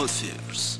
Hoosiers.